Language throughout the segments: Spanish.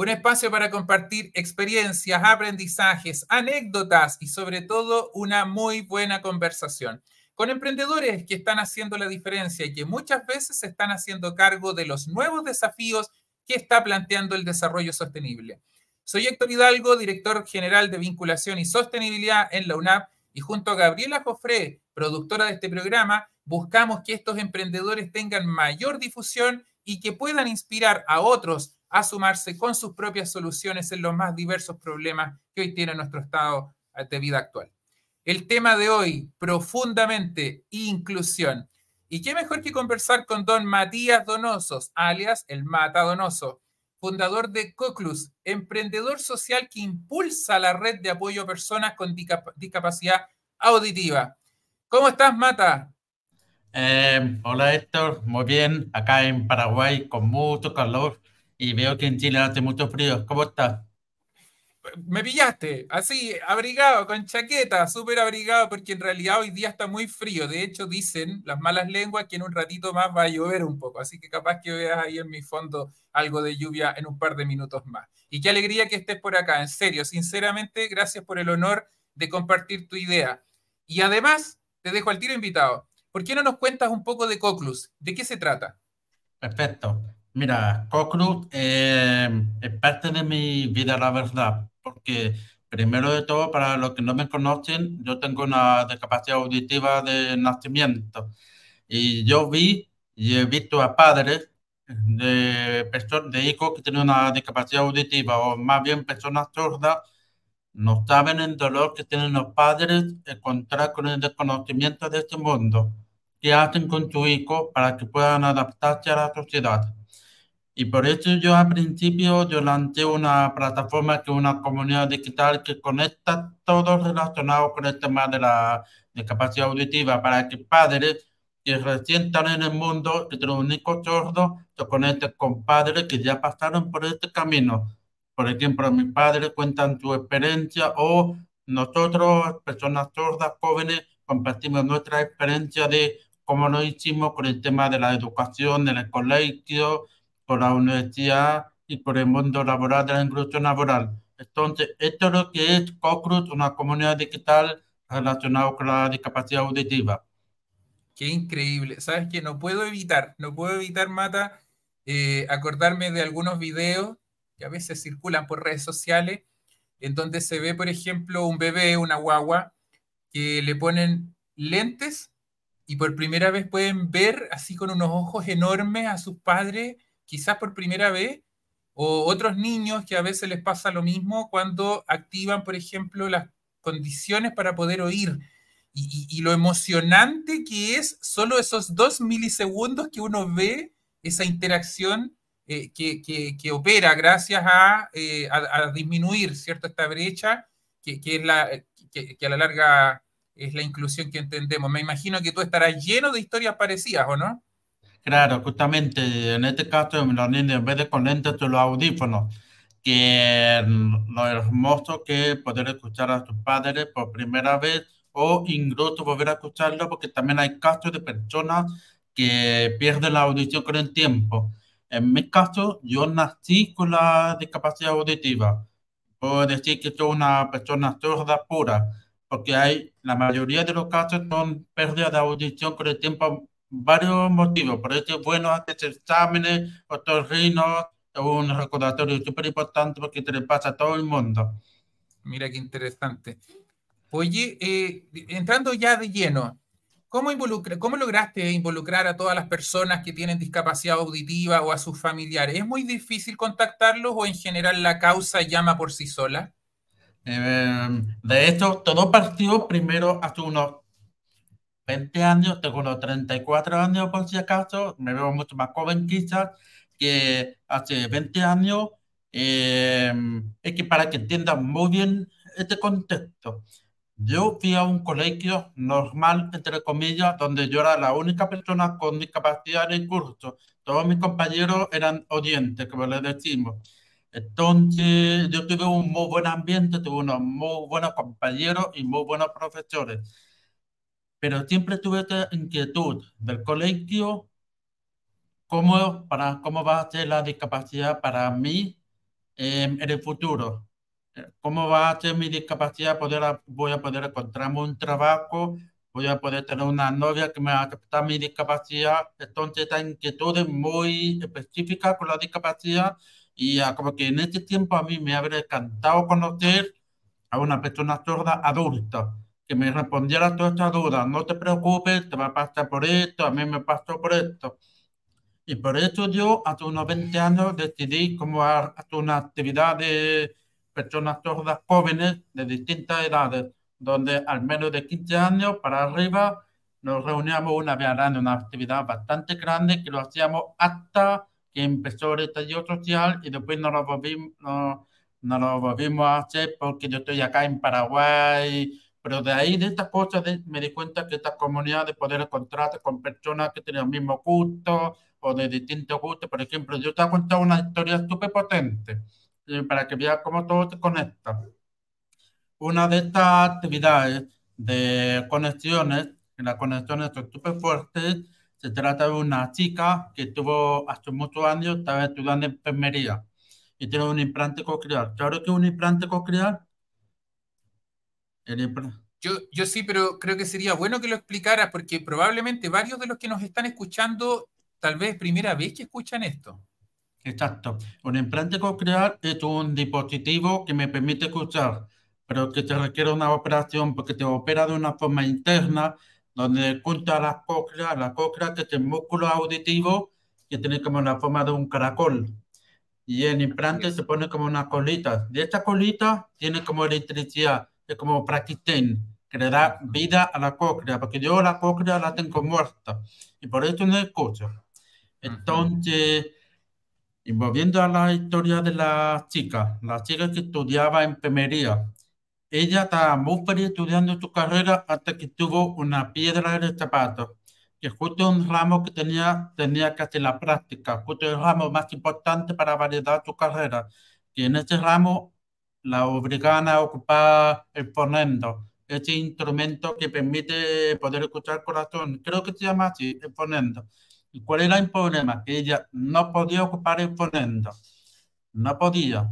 Un espacio para compartir experiencias, aprendizajes, anécdotas y sobre todo una muy buena conversación con emprendedores que están haciendo la diferencia y que muchas veces se están haciendo cargo de los nuevos desafíos que está planteando el desarrollo sostenible. Soy Héctor Hidalgo, director general de vinculación y sostenibilidad en la UNAP y junto a Gabriela Jofré, productora de este programa, buscamos que estos emprendedores tengan mayor difusión y que puedan inspirar a otros a sumarse con sus propias soluciones en los más diversos problemas que hoy tiene nuestro estado de vida actual. El tema de hoy, profundamente inclusión. ¿Y qué mejor que conversar con don Matías Donosos, alias el Mata Donoso, fundador de COCLUS, emprendedor social que impulsa la red de apoyo a personas con discapacidad auditiva. ¿Cómo estás, Mata? Eh, hola Héctor, muy bien, acá en Paraguay con mucho calor y veo que en Chile hace mucho frío. ¿Cómo estás? Me pillaste, así, abrigado, con chaqueta, súper abrigado, porque en realidad hoy día está muy frío. De hecho, dicen las malas lenguas que en un ratito más va a llover un poco. Así que capaz que veas ahí en mi fondo algo de lluvia en un par de minutos más. Y qué alegría que estés por acá, en serio, sinceramente, gracias por el honor de compartir tu idea. Y además, te dejo al tiro invitado. ¿Por qué no nos cuentas un poco de Coclus? ¿De qué se trata? Perfecto. Mira, Cocruz eh, es parte de mi vida, la verdad, porque primero de todo, para los que no me conocen, yo tengo una discapacidad auditiva de nacimiento y yo vi y he visto a padres de, personas, de hijos que tienen una discapacidad auditiva o más bien personas sordas, no saben el dolor que tienen los padres encontrar con el desconocimiento de este mundo. ¿Qué hacen con su hijo para que puedan adaptarse a la sociedad? Y por eso yo al principio yo lancé una plataforma que es una comunidad digital que conecta todo relacionado con el tema de la discapacidad auditiva para que padres que recién están en el mundo, que tienen un hijo sordo, se conecten con padres que ya pasaron por este camino. Por ejemplo, mis padres cuentan su experiencia o nosotros, personas sordas, jóvenes, compartimos nuestra experiencia de cómo lo hicimos con el tema de la educación, del colegio, por la universidad y por el mundo laboral de la inclusión laboral. Entonces, esto es lo que es COCRUS, una comunidad digital relacionada con la discapacidad auditiva. Qué increíble. Sabes que no puedo evitar, no puedo evitar, Mata, eh, acordarme de algunos videos que a veces circulan por redes sociales, en donde se ve, por ejemplo, un bebé, una guagua, que le ponen lentes y por primera vez pueden ver así con unos ojos enormes a sus padres quizás por primera vez, o otros niños que a veces les pasa lo mismo cuando activan, por ejemplo, las condiciones para poder oír. Y, lo emocionante que es solo esos dos milisegundos que uno ve esa interacción eh, que, opera gracias eh, a, disminuir ¿cierto? esta brecha, que, que, a la larga es la inclusión que entendemos. Me imagino que tú estarás lleno de historias parecidas, ¿o no? Claro, justamente en este caso, los niños en vez de con lentes, los audífonos, que lo hermoso que es poder escuchar a sus padres por primera vez o incluso volver a escucharlo, porque también hay casos de personas que pierden la audición con el tiempo. En mi caso, yo nací con la discapacidad auditiva. Puedo decir que soy una persona sorda pura, porque hay, la mayoría de los casos son pérdidas de audición con el tiempo varios motivos. Por eso es bueno hacer exámenes, otorrinos, es un recordatorio súper importante porque te le pasa a todo el mundo. Mira qué interesante. Oye, eh, entrando ya de lleno, ¿cómo, involucra, ¿cómo lograste involucrar a todas las personas que tienen discapacidad auditiva o a sus familiares? ¿Es muy difícil contactarlos o en general la causa llama por sí sola? Eh, de hecho, todo partió primero hace unos 20 años, tengo unos 34 años por si acaso, me veo mucho más joven quizás, que hace 20 años Eh, es que para que entiendan muy bien este contexto, yo fui a un colegio normal, entre comillas, donde yo era la única persona con discapacidad en el curso. Todos mis compañeros eran oyentes, como les decimos. Entonces, yo tuve un muy buen ambiente, tuve unos muy buenos compañeros y muy buenos profesores. Pero siempre tuve esta inquietud del colegio, cómo, para, cómo va a ser la discapacidad para mí en el futuro. ¿Cómo va a ser mi discapacidad? Poder, voy a poder encontrarme un trabajo, voy a poder tener una novia que me acepta mi discapacidad. Entonces, esta inquietud es muy específica con la discapacidad y como que en este tiempo a mí me habría encantado conocer a una persona sorda adulta que me respondiera todas estas dudas. No te preocupes, te va a pasar por esto, a mí me pasó por esto. Y por eso yo hace unos 20 años decidí como hacer una actividad de personas sordas jóvenes de distintas edades, donde al menos de 15 años para arriba nos reuníamos una vez al año, una actividad bastante grande que lo hacíamos hasta que empezó el estallido social y después no lo volvimos, no, no lo volvimos a hacer porque yo estoy acá en Paraguay pero de ahí, de estas cosas, me di cuenta que esta comunidad de poder encontrarse con personas que tienen el mismo gusto o de distintos gustos. Por ejemplo, yo te a contar una historia súper potente eh, para que veas cómo todo se conecta. Una de estas actividades de conexiones, que las conexiones son súper fuertes, se trata de una chica que estuvo hace muchos años, estaba estudiando enfermería y tiene un implante coclear. ¿Sabes qué es un implante coclear? Yo, yo sí, pero creo que sería bueno que lo explicaras porque probablemente varios de los que nos están escuchando, tal vez primera vez que escuchan esto. Exacto. Un implante coclear es un dispositivo que me permite escuchar, pero que te requiere una operación porque te opera de una forma interna donde junta las cócleas, la cóclea que es el músculo auditivo que tiene como la forma de un caracol. Y el implante se pone como una colita. De esta colita tiene como electricidad es como Praxiten, que le da vida a la cóclea, porque yo la cóclea la tengo muerta y por eso no escucho. Entonces, y volviendo a la historia de la chica, la chica que estudiaba enfermería, ella estaba muy feliz estudiando su carrera hasta que tuvo una piedra en el zapato, que justo un ramo que tenía, tenía que hacer la práctica, justo el ramo más importante para validar su carrera, que en ese ramo la obligan a ocupar el ponendo, ese instrumento que permite poder escuchar corazón. Creo que se llama así, el ponendo. ¿Y cuál era el problema? Que ella no podía ocupar el ponendo. No podía.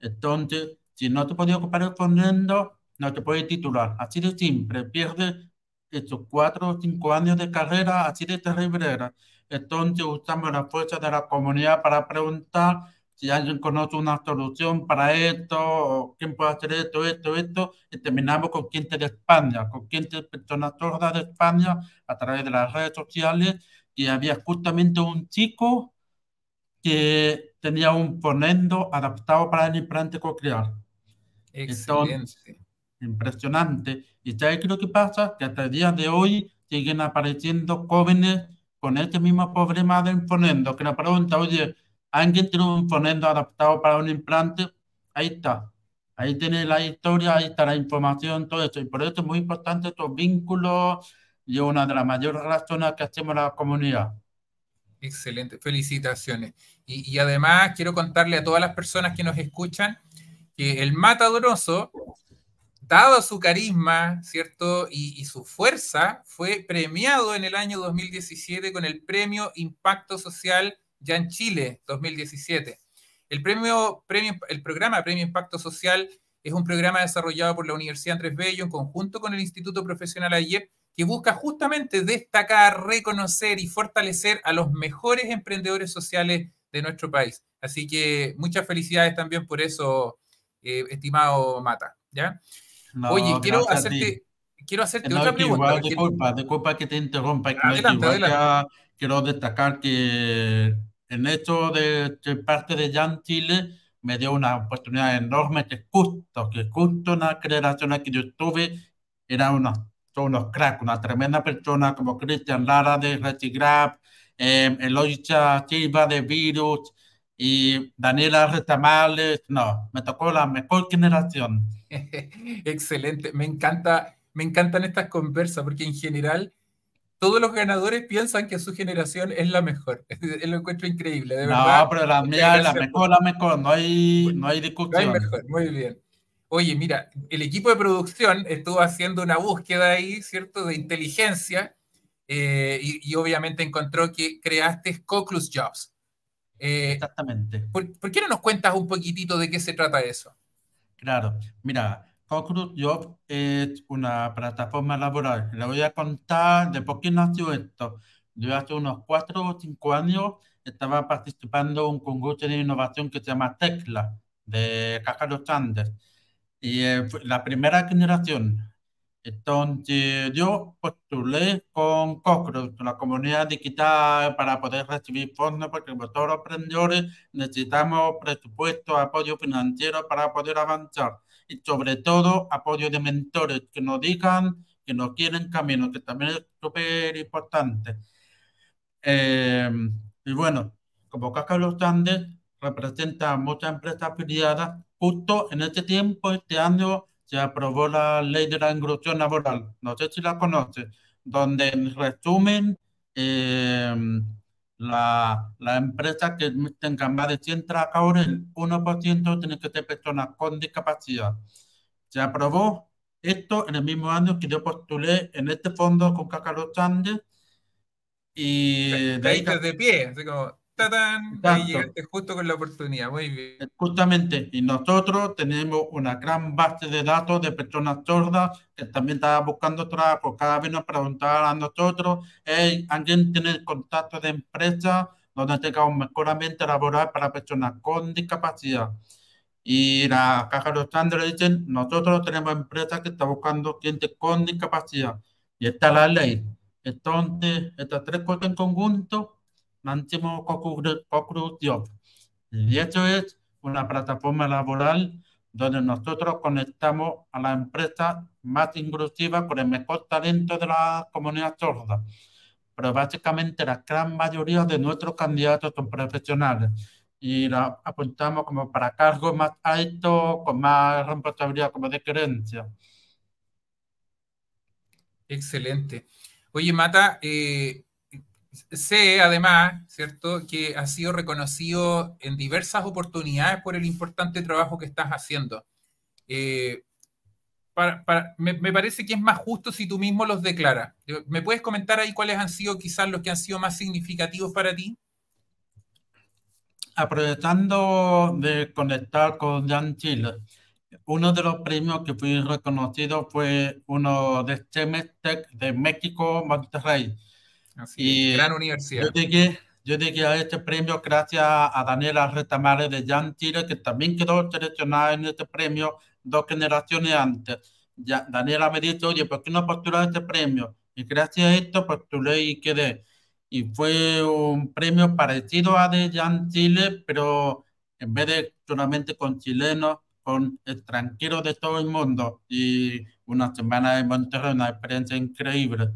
Entonces, si no te podía ocupar el ponendo, no te puedes titular. Así de simple. Pierde estos cuatro o cinco años de carrera, así de terrible Entonces, usamos la fuerza de la comunidad para preguntar si alguien conoce una solución para esto, quién puede hacer esto, esto, esto, y terminamos con gente de España, con gente personas sordas de España a través de las redes sociales, y había justamente un chico que tenía un ponendo adaptado para el implante coclear. Excelente. impresionante. ¿Y sabes lo que pasa? Que hasta el día de hoy siguen apareciendo jóvenes con este mismo problema de ponendo, que la pregunta, oye, alguien tiene un fonendo adaptado para un implante, ahí está. Ahí tiene la historia, ahí está la información, todo eso. Y por eso es muy importante estos vínculos y una de las mayores razones que hacemos la comunidad. Excelente, felicitaciones. Y, y, además quiero contarle a todas las personas que nos escuchan que el Matadoroso, dado su carisma, ¿cierto? Y, y, su fuerza, fue premiado en el año 2017 con el Premio Impacto Social ya en Chile 2017. El, premio, premio, el programa Premio Impacto Social es un programa desarrollado por la Universidad Andrés Bello en conjunto con el Instituto Profesional AIEP que busca justamente destacar, reconocer y fortalecer a los mejores emprendedores sociales de nuestro país. Así que muchas felicidades también por eso, eh, estimado Mata. ¿ya? Oye, quiero hacerte, quiero hacerte otra pregunta. disculpa, disculpa que te interrumpa. Que quiero destacar que en esto de, parte de Jan Chile me dio una oportunidad enorme que justo, que justo una generación que yo estuve era unos, unos cracks, una tremenda persona como Cristian Lara de Retigraph, eh, Eloisa Silva de Virus, y Daniela Retamales, no, me tocó la mejor generación. Excelente, me encanta, me encantan estas conversas porque en general todos los ganadores piensan que su generación es la mejor. Lo encuentro increíble, de verdad. No, pero la mía es la mejor, la mejor, no hay, no hay discusión. mejor, muy bien. Oye, mira, el equipo de producción estuvo haciendo una búsqueda ahí, ¿cierto?, de inteligencia eh, y, obviamente encontró que creaste Coclus Jobs. Eh, Exactamente. ¿por, ¿por, qué no nos cuentas un poquitito de qué se trata eso? Claro, mira, Concrete Job es una plataforma laboral. Le voy a contar de por qué nació esto. Yo hace unos cuatro o cinco años estaba participando en un concurso de innovación que se llama Tecla, de Caja Sanders. Y eh, la primera generación. Entonces yo postulé con Cochrane, la comunidad digital, para poder recibir fondos, porque todos los emprendedores necesitamos presupuesto, apoyo financiero para poder avanzar y sobre todo apoyo de mentores que nos digan que nos quieren camino, que también es súper importante. Eh, y bueno, como Caja Los Andes representa muchas empresas afiliadas, justo en este tiempo, este año, se aprobó la ley de la inclusión laboral, no sé si la conoce, donde en resumen, eh, la, la empresa que tenga más de 100 trabajadores, el 1% tiene que ser personas con discapacidad. Se aprobó esto en el mismo año que yo postulé en este fondo con Cacaro Sánchez y de ahí... de pie, así como... ¡Tatán! Ahí llegaste justo con la oportunidad, muy bien. Justamente, y nosotros tenemos una gran base de datos de personas sordas que también estaban buscando trabajo. Cada vez nos preguntaban a nosotros, hey, ¿alguien tiene contacto de empresa donde tenga un mejor ambiente laboral para personas con discapacidad? Y la Caja de los Andes dicen, nosotros tenemos empresas que están buscando gente con discapacidad. Y está la ley. Entonces, estas tres cosas en conjunto máximo conclusión. Y esto es una plataforma laboral donde nosotros conectamos a la empresa más inclusiva con el mejor talento de la comunidad sorda. Pero básicamente la gran mayoría de nuestros candidatos son profesionales y la apuntamos como para cargos más altos, con más responsabilidad, como de creencia. Excelente. Oye, Mata, eh, sé además, ¿cierto?, que ha sido reconocido en diversas oportunidades por el importante trabajo que estás haciendo. Eh, me, parece que es más justo si tú mismo los declaras. ¿Me puedes comentar ahí cuáles han sido quizás los que han sido más significativos para ti? Aprovechando de conectar con Jan Chile, uno de los premios que fui reconocido fue uno de Tech de México, Monterrey y gran universidad. Yo llegué, yo llegué a este premio gracias a Daniela Retamare de Jan Chile, que también quedó seleccionada en este premio dos generaciones antes. Ya, Daniela me dijo, oye, ¿por qué no postulas este premio? Y gracias a esto postulé y quedé. Y fue un premio parecido a de Jan Chile, pero en vez de solamente con chilenos, con extranjeros de todo el mundo. Y una semana en Monterrey, una experiencia increíble.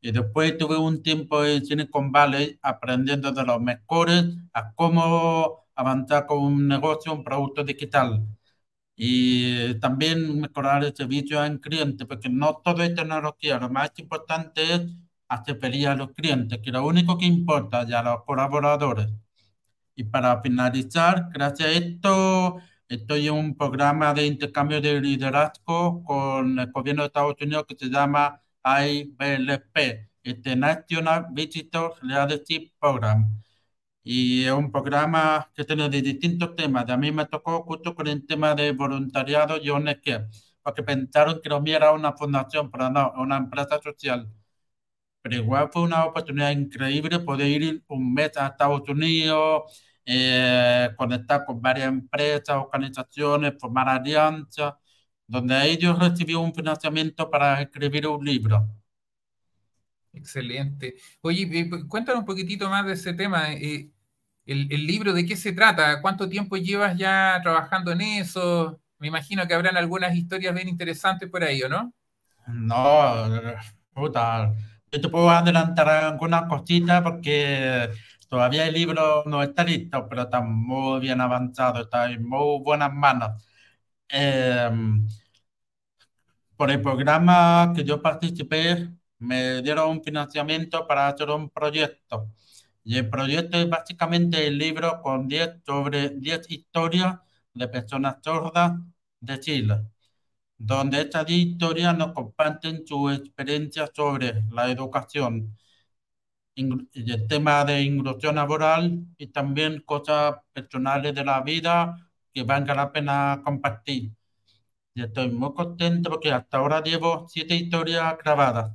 Y después tuve un tiempo en Silicon Valley aprendiendo de los mejores a cómo avanzar con un negocio, un producto digital. Y también mejorar el servicio al cliente, porque no todo es tecnología. Lo más importante es hacer feliz a los clientes, que lo único que importa ya a los colaboradores. Y para finalizar, gracias a esto, estoy en un programa de intercambio de liderazgo con el gobierno de Estados Unidos que se llama IBLP, International Visitor Leadership Program. Y es un programa que tiene de distintos temas. A mí me tocó justo con el tema de voluntariado y ONG, porque pensaron que lo era una fundación, pero no, una empresa social. Pero igual fue una oportunidad increíble poder ir un mes a Estados Unidos, eh, conectar con varias empresas, organizaciones, formar alianzas donde ellos recibió un financiamiento para escribir un libro. Excelente. Oye, eh, pues, cuéntanos un poquitito más de ese tema. Eh, el, libro, ¿de qué se trata? ¿Cuánto tiempo llevas ya trabajando en eso? Me imagino que habrán algunas historias bien interesantes por ahí, ¿o no? No, puta. Yo te puedo adelantar algunas cositas porque todavía el libro no está listo, pero está muy bien avanzado, está en muy buenas manos. Em, por el programa que yo participé, me dieron un financiamiento para hacer un proyecto. Y el proyecto es básicamente el libro con 10 sobre 10 historias de personas sordas de Chile, donde estas historias nos comparten su experiencia sobre la educación, y el tema de inclusión laboral y también cosas personales de la vida que valga la pena compartir. Y estoy muy contento porque hasta ahora llevo siete historias grabadas.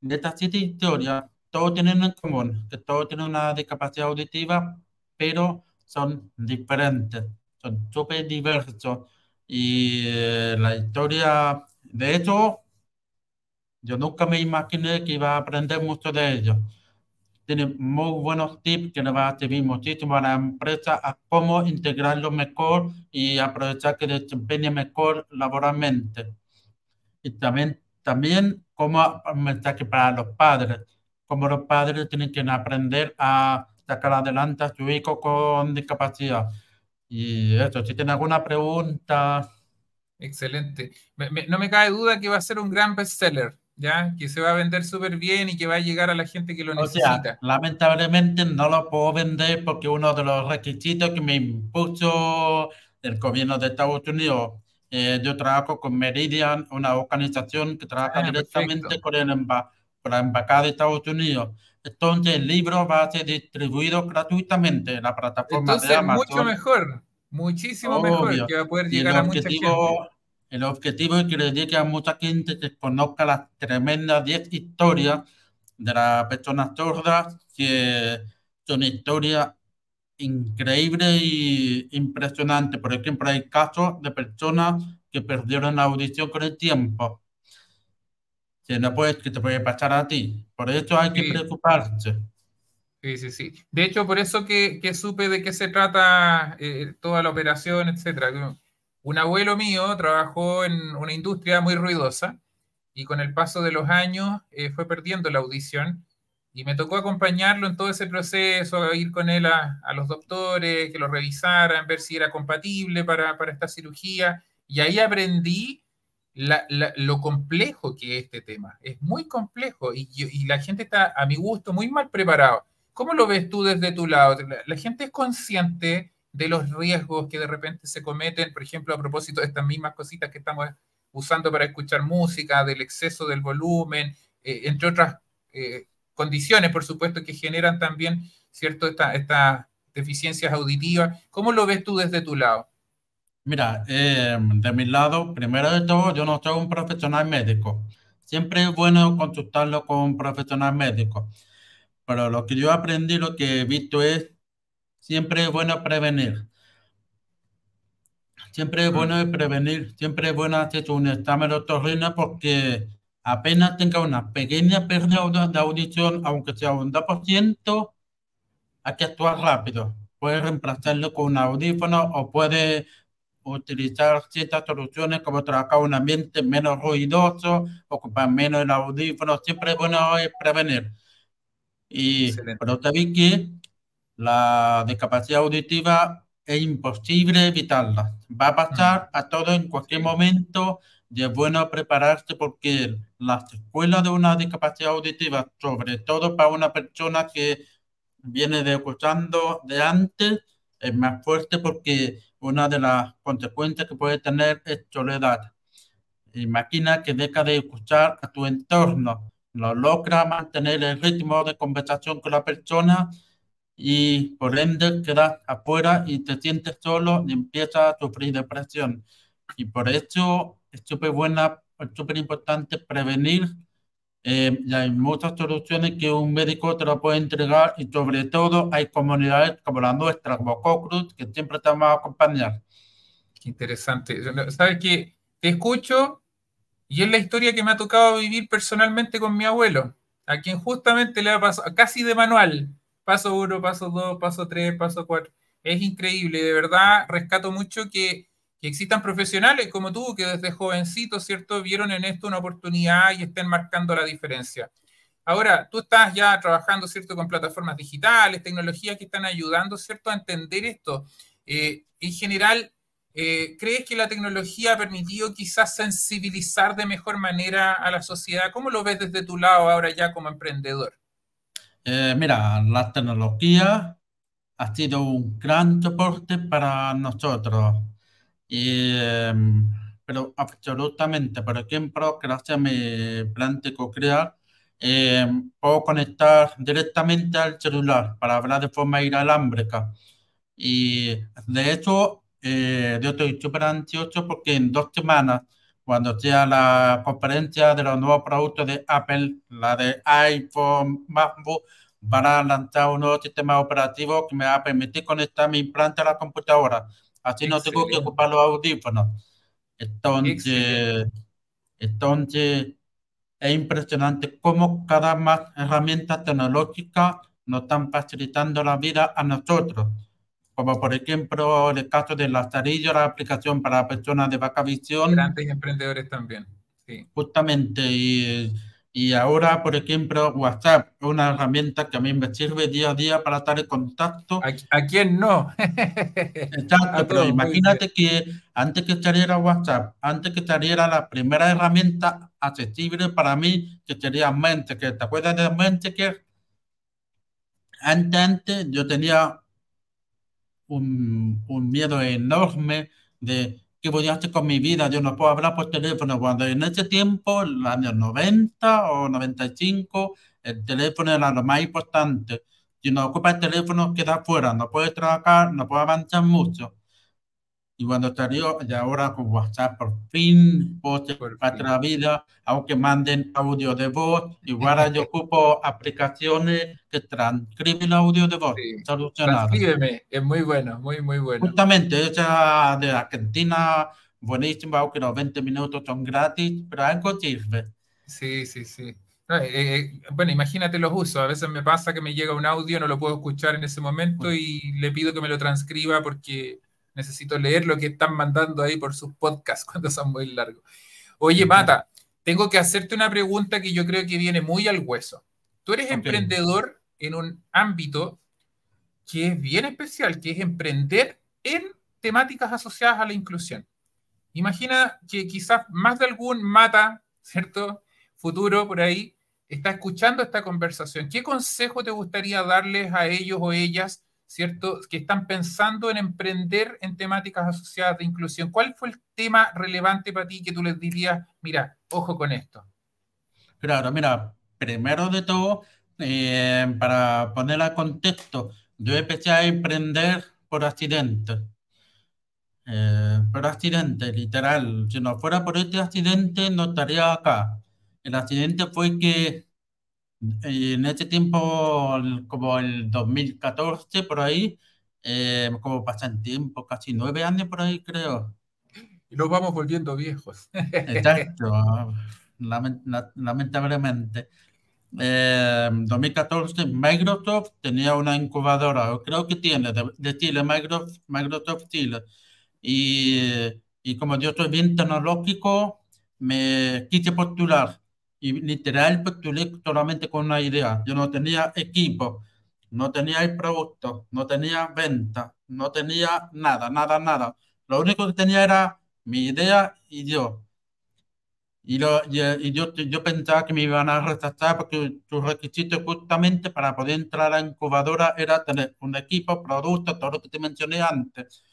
De estas siete historias, todos tienen en común que todos tienen una discapacidad auditiva, pero son diferentes, son súper diversos. Y eh, la historia, de hecho, yo nunca me imaginé que iba a aprender mucho de ellos tiene muy buenos tips que nos va a servir muchísimo a la empresa a cómo integrarlo mejor y aprovechar que desempeñe mejor laboralmente. Y también, también como mensaje para los padres, como los padres tienen que aprender a sacar adelante a su hijo con discapacidad. Y eso, si tienen alguna pregunta. Excelente. no me cabe duda que va a ser un gran bestseller. ¿Ya? Que se va a vender súper bien y que va a llegar a la gente que lo necesita. lamentablemente no lo puedo vender porque uno de los requisitos que me impuso el gobierno de Estados Unidos, eh, yo trabajo con Meridian, una organización que trabaja ah, directamente con, el la embajada de Estados Unidos. Entonces el libro va a ser distribuido gratuitamente en la plataforma de Amazon. mucho mejor, muchísimo mejor, que va a poder llegar a mucha gente el objetivo es que le llegue a mucha gente que conozca las tremendas 10 historias de las personas sordas, que son historias increíbles y impresionantes. Por ejemplo, hay casos de personas que perdieron la audición con el tiempo. Que no puedes, que te puede pasar a ti. Por eso hay que preocuparse. Sí, sí, sí. De hecho, por eso que, supe de qué se trata eh, toda la operación, etcétera un abuelo mío trabajó en una industria muy ruidosa y con el paso de los años eh, fue perdiendo la audición y me tocó acompañarlo en todo ese proceso, ir con él a, los doctores, que lo revisaran, ver si era compatible para, esta cirugía. Y ahí aprendí lo complejo que es este tema. Es muy complejo y, la gente está, a mi gusto, muy mal preparado. ¿Cómo lo ves tú desde tu lado? la gente es consciente de los riesgos que de repente se cometen, por ejemplo, a propósito de estas mismas cositas que estamos usando para escuchar música, del exceso del volumen, eh, entre otras eh, condiciones, por supuesto, que generan también, ¿cierto?, estas deficiencias auditivas. ¿Cómo lo ves tú desde tu lado? Mira, eh, de mi lado, primero de todo, yo no soy un profesional médico. Siempre es bueno consultarlo con un profesional médico. Pero lo que yo aprendí, lo que he visto es Siempre es bueno prevenir. Siempre es bueno prevenir, siempre es bueno hacer un examen de otorrina porque apenas tenga una pequeña pérdida de audición, aunque sea un 2%, hay que actuar rápido. Puede reemplazarlo con un audífono o puede utilizar ciertas soluciones como trabajar un ambiente menos ruidoso, ocupar menos el audífono. Siempre es bueno prevenir. Y, pero también que la discapacidad auditiva es imposible evitarla. Va a pasar a todo en cualquier momento y es bueno prepararse porque la secuela de una discapacidad auditiva, sobre todo para una persona que viene de escuchando de antes, es más fuerte porque una de las consecuencias que puede tener es soledad. Imagina que deja de escuchar a tu entorno, no logra mantener el ritmo de conversación con la persona y por ende quedas afuera y te sientes solo y empiezas a sufrir depresión. Y por eso es súper buena, súper importante prevenir. Eh, y hay muchas soluciones que un médico te lo puede entregar y sobre todo hay comunidades como la nuestra, como Cocruz, que siempre te vamos a acompañar. Qué interesante. ¿Sabes qué? Te escucho y es la historia que me ha tocado vivir personalmente con mi abuelo, a quien justamente le ha pasado casi de manual paso uno, paso dos, paso tres, paso cuatro. Es increíble, de verdad rescato mucho que, existan profesionales como tú, que desde jovencitos, ¿cierto?, vieron en esto una oportunidad y estén marcando la diferencia. Ahora, tú estás ya trabajando, ¿cierto?, con plataformas digitales, tecnologías que están ayudando, ¿cierto?, a entender esto. Eh, en general, eh, ¿crees que la tecnología ha permitido quizás sensibilizar de mejor manera a la sociedad? ¿Cómo lo ves desde tu lado ahora ya como emprendedor? Eh, mira, la tecnología ha sido un gran soporte para nosotros. Em, pero absolutamente, por ejemplo, gracias a mi plan de co-crear, em, puedo conectar directamente al celular para hablar de forma inalámbrica. Y de hecho, eh, yo estoy súper ansioso porque en dos semanas, cuando sea la conferencia de los nuevos productos de Apple, la de iPhone, MacBook, van a lanzar un nuevo sistema operativo que me va a permitir conectar mi implante a la computadora. Así no tengo que ocupar los audífonos. Entonces, entonces, es impresionante cómo cada más herramientas tecnológicas nos están facilitando la vida a nosotros como por ejemplo el caso de Lazarillo, la aplicación para personas de vaca visión. Grandes emprendedores también, sí. Justamente, y, y ahora, por ejemplo, WhatsApp, una herramienta que a mí me sirve día a día para estar en contacto. ¿A, quién no? Exacto, pero imagínate que antes que saliera WhatsApp, antes que saliera la primera herramienta accesible para mí, que sería que ¿te acuerdas de Mente? Que antes, antes yo tenía un, un miedo enorme de qué voy a hacer con mi vida, yo no puedo hablar por teléfono, cuando en ese tiempo, en los años 90 o 95, el teléfono era lo más importante. Si no ocupa el teléfono, queda fuera, no puede trabajar, no puede avanzar mucho. Y cuando salió, y ahora con WhatsApp, por fin, para la vida, aunque manden audio de voz, igual yo ocupo aplicaciones que transcriben audio de voz. Sí. Transcríbeme, es muy bueno, muy, muy bueno. Justamente, esa de Argentina, buenísima, aunque los 20 minutos son gratis, pero algo sirve. Sí, sí, sí. Eh, eh, bueno, imagínate los usos. A veces me pasa que me llega un audio, no lo puedo escuchar en ese momento y le pido que me lo transcriba porque necesito leer lo que están mandando ahí por sus podcasts cuando son muy largos. Oye, Mata, tengo que hacerte una pregunta que yo creo que viene muy al hueso. Tú eres emprendedor en un ámbito que es bien especial, que es emprender en temáticas asociadas a la inclusión. Imagina que quizás más de algún Mata, ¿cierto? Futuro por ahí, está escuchando esta conversación. ¿Qué consejo te gustaría darles a ellos o ellas ¿cierto? Que están pensando en emprender en temáticas asociadas de inclusión. ¿Cuál fue el tema relevante para ti que tú les dirías, mira, ojo con esto? Claro, mira, primero de todo, eh, para poner a contexto, yo empecé a emprender por accidente. Eh, por accidente, literal. Si no fuera por este accidente, no estaría acá. El accidente fue que en ese tiempo, como el 2014, por ahí, eh, como pasan tiempo, casi nueve años por ahí, creo. Y nos vamos volviendo viejos. Exacto, lamentablemente. Eh, 2014, Microsoft tenía una incubadora, creo que tiene, de, Chile, Microsoft, Microsoft Chile. Y, y como yo soy bien tecnológico, me quise postular y literal postulé solamente con una idea. Yo no tenía equipo, no tenía el producto, no tenía venta, no tenía nada, nada, nada. Lo único que tenía era mi idea y yo. Y, lo, y, yo, yo pensaba que me iban a rechazar porque su requisito justamente para poder entrar a la incubadora era tener un equipo, producto, todo lo que te mencioné antes.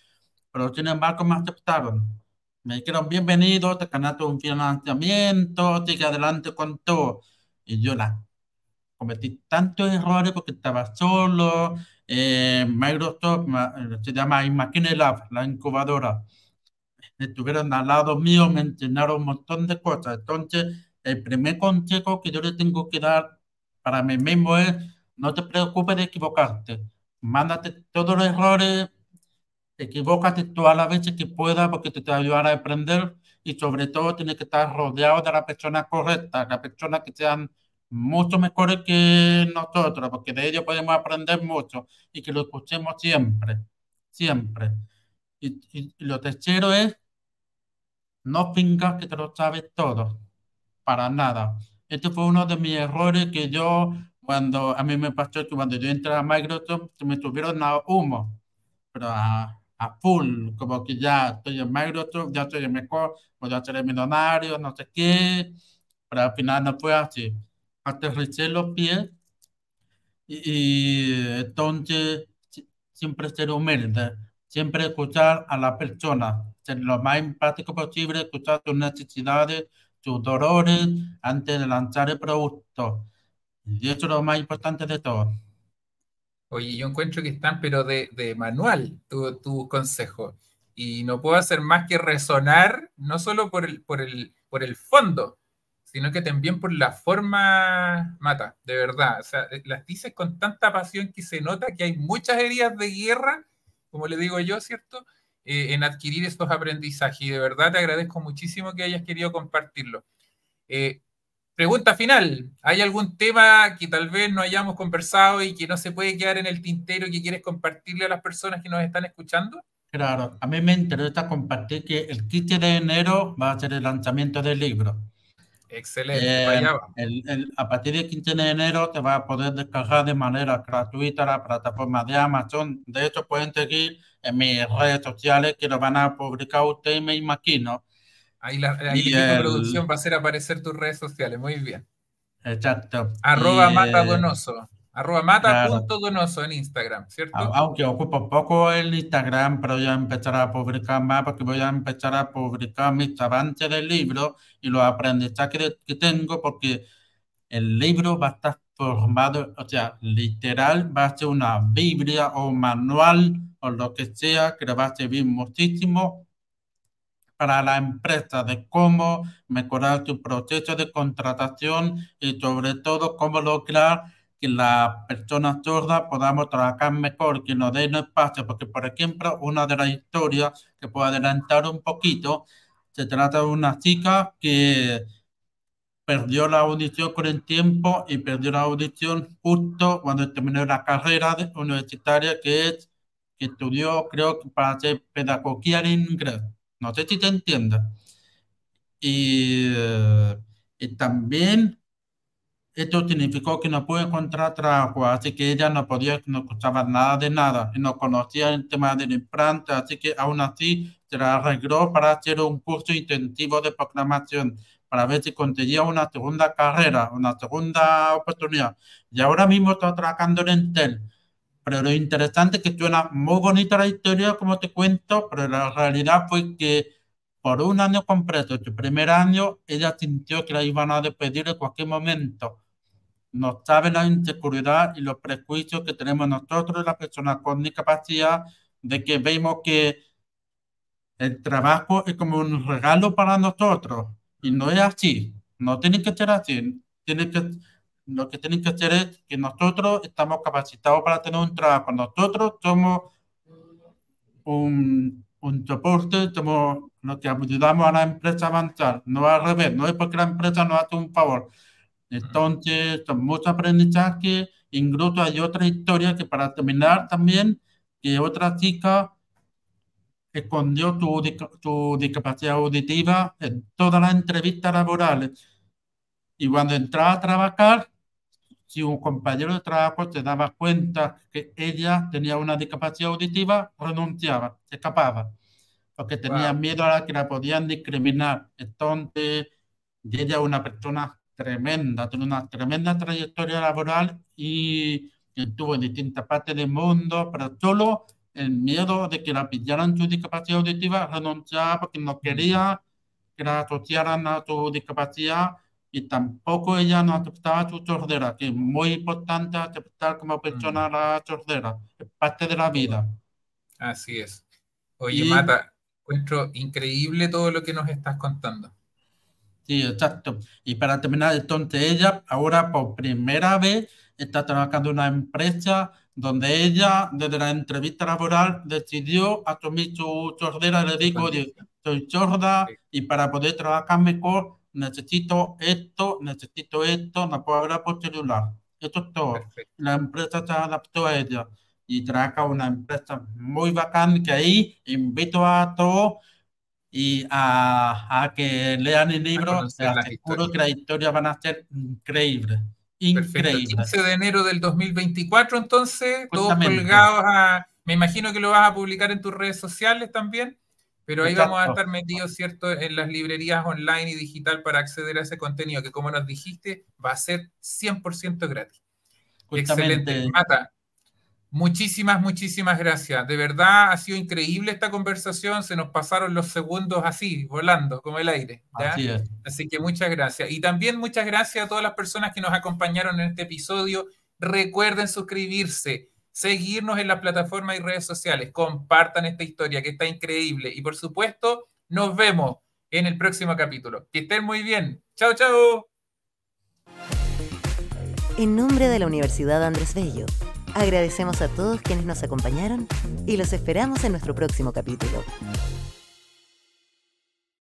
Pero sin embargo me aceptaron me dijeron bienvenido, te ganaste un financiamiento, sigue adelante con todo. Y yo la cometí tantos errores porque estaba solo. Eh, Microsoft se llama Imagine Lab, la incubadora. Estuvieron al lado mío, me enseñaron un montón de cosas. Entonces, el primer consejo que yo le tengo que dar para mí mismo es, no te preocupes de equivocarte. Mándate todos los errores equivócate todas las veces que puedas porque te, te va a ayudar a aprender y sobre todo tienes que estar rodeado de las personas correctas, las personas que sean mucho mejores que nosotros, porque de ellos podemos aprender mucho y que lo escuchemos siempre, siempre. Y, y, lo tercero es, no fingas que te lo sabes todo, para nada. Este fue uno de mis errores que yo, cuando a mí me pasó que cuando yo entré a Microsoft, me tuvieron a humo, pero a, a full, como que ya estoy en Microsoft, ya estoy mejor, voy a ser millonario, no sé qué, pero al final no fue así. Aterricé los pies y, y entonces siempre ser humilde, siempre escuchar a la persona, ser lo más empático posible, escuchar sus necesidades, sus dolores antes de lanzar el producto. Y eso es lo más importante de todo. Oye, yo encuentro que están, pero de, manual, tu consejos. Y no puedo hacer más que resonar, no solo por el, por el, por el fondo, sino que también por la forma, Mata, de verdad. O sea, eh, las dices con tanta pasión que se nota que hay muchas heridas de guerra, como le digo yo, ¿cierto? Eh, en adquirir estos aprendizajes. Y de verdad te agradezco muchísimo que hayas querido compartirlo. Eh, pregunta final. ¿Hay algún tema que tal vez no hayamos conversado y que no se puede quedar en el tintero y que quieres compartirle a las personas que nos están escuchando? Claro, a mí me interesa compartir que el 15 de enero va a ser el lanzamiento del libro. Excelente, Eh, va. el- el- a partir del 15 de enero te vas a poder descargar de manera gratuita la plataforma de Amazon. De hecho, pueden seguir en mis redes sociales que lo van a publicar ustedes, me imagino. Ahí, la- ahí el producción va a hacer aparecer tus redes sociales. Muy bien. Exacto. Arroba Y, mata donoso. Arroba mata.donoso en Instagram, ¿cierto? au- aunque ocupo poco el Instagram, pero voy a empezar a publicar más porque voy a empezar a publicar mis avances del libro y los aprendizajes que tengo porque el libro va a estar formado, o sea, literal, va a ser una Biblia o un manual o lo que sea que le va a servir muchísimo para la empresa de cómo mejorar su proceso de contratación y sobre todo cómo lograr que las personas sordas podamos trabajar mejor, que nos den espacio, porque por ejemplo, una de las historias que puedo adelantar un poquito, se trata de una chica que perdió la audición con el tiempo y perdió la audición justo cuando terminó la carrera universitaria que es, que estudió, creo que para hacer pedagogía en inglés. No sé si te entiendes. Y, eh, y también esto significó que no pude encontrar trabajo, así que ella no podía, no escuchaba nada de nada y no conocía el tema del implante, así que aún así se la arregló para hacer un curso intensivo de programación, para ver si conseguía una segunda carrera, una segunda oportunidad. Y ahora mismo está trabajando en Intel. Pero lo interesante es que suena muy bonita la historia, como te cuento, pero la realidad fue que por un año completo, su primer año, ella sintió que la iban a despedir en cualquier momento. No sabe la inseguridad y los prejuicios que tenemos nosotros, las personas con discapacidad, de que vemos que el trabajo es como un regalo para nosotros. Y no es así, no tiene que ser así, tiene que, lo que tiene que ser es que nosotros estamos capacitados para tener un trabajo, nosotros somos un, un soporte, somos los que ayudamos a la empresa a avanzar, no al revés, no es porque la empresa nos hace un favor. Entonces, son muchos aprendizajes. Incluso hay otra historia que para terminar también, que otra chica escondió su, su discapacidad auditiva en todas las entrevistas laborales. Y cuando entraba a trabajar, si un compañero de trabajo se daba cuenta que ella tenía una discapacidad auditiva, renunciaba, se escapaba, porque tenía Wow. miedo a que la podían discriminar. Entonces, ella es una persona tremenda, tiene una tremenda trayectoria laboral y estuvo en distintas partes del mundo, pero solo el miedo de que la pillaran su discapacidad auditiva, renunciaba porque no quería que la asociaran a su discapacidad y tampoco ella no aceptaba su sordera, que es muy importante aceptar como persona la sordera, es parte de la vida. Así es. Oye, Y Mata, encuentro increíble todo lo que nos estás contando. Sí, exacto. Y para terminar, entonces ella ahora por primera vez está trabajando en una empresa donde ella, desde la entrevista laboral, decidió asumir su sordera. Le condición. soy sorda y para poder trabajar mejor necesito esto, necesito esto, no puedo hablar por celular. Esto es todo. perfecto. La empresa se adaptó a ella y trabaja una empresa muy bacán que ahí invito a todos y a, que lean el libro, te aseguro que las historias van a ser increíbles. Increíble. 15 de enero del 2024, entonces, todos colgados a. Me imagino que lo vas a publicar en tus redes sociales también, pero ahí vamos a estar metidos, ¿cierto?, en las librerías online y digital para acceder a ese contenido que, como nos dijiste, va a ser 100% gratis. Excelente. Mata, Muchísimas, muchísimas gracias. De verdad ha sido increíble esta conversación. Se nos pasaron los segundos así, volando, como el aire. Así, que muchas gracias. Y también muchas gracias a todas las personas que nos acompañaron en este episodio. Recuerden suscribirse, seguirnos en las plataformas y redes sociales. Compartan esta historia que está increíble. Y por supuesto, nos vemos en el próximo capítulo. Que estén muy bien. Chao, chao. En nombre de la Universidad Andrés Bello Agradecemos a todos quienes nos acompañaron y los esperamos en nuestro próximo capítulo.